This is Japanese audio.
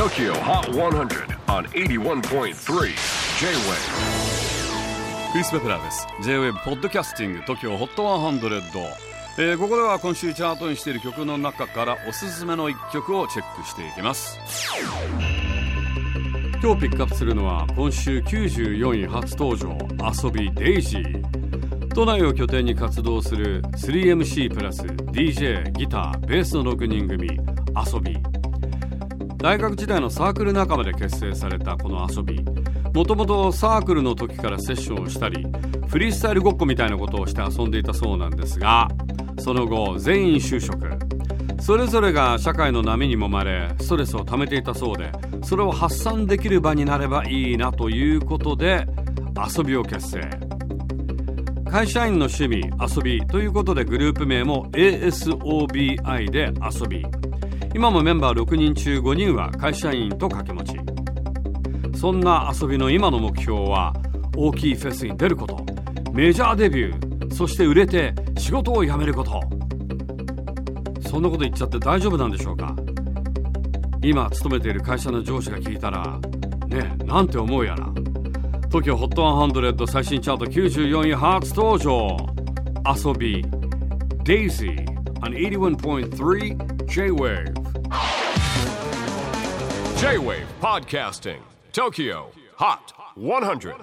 TOKYO HOT 100 on 81.3 J-WAVE クリス・ベプラーです。J-WAVE ポッドキャスティング TOKYO HOT 100、えー、ここでは今週チャートにしている曲の中からおすすめの一曲をチェックしていきます。今日ピックアップするのは今週94位初登場遊びデイジー都内を拠点に活動する 3MC プラス DJ ギターベースの6人組遊び大学時代のサークル仲間で結成されたこの遊び。もともとサークルの時からセッションをしたりフリースタイルごっこみたいなことをして遊んでいたそうなんですがその後全員就職。それぞれが社会の波にもまれストレスを溜めていたそうでそれを発散できる場になればいいなということで遊びを結成。会社員の趣味遊びということでグループ名も ASOBI で遊び。今もメンバー6人中5人は会社員と掛け持ち。そんな遊びの今の目標は大きいフェスに出ること。メジャーデビュー。そして売れて仕事を辞めること。そんなこと言っちゃって大丈夫なんでしょうか。今勤めている会社の上司が聞いたらねえなんて思うやら。TOKYOHOT100 最新チャート94位初登場。遊び。Daisy on 81.3 J-Wave. J-WAVE PODCASTING TOKYO HOT 100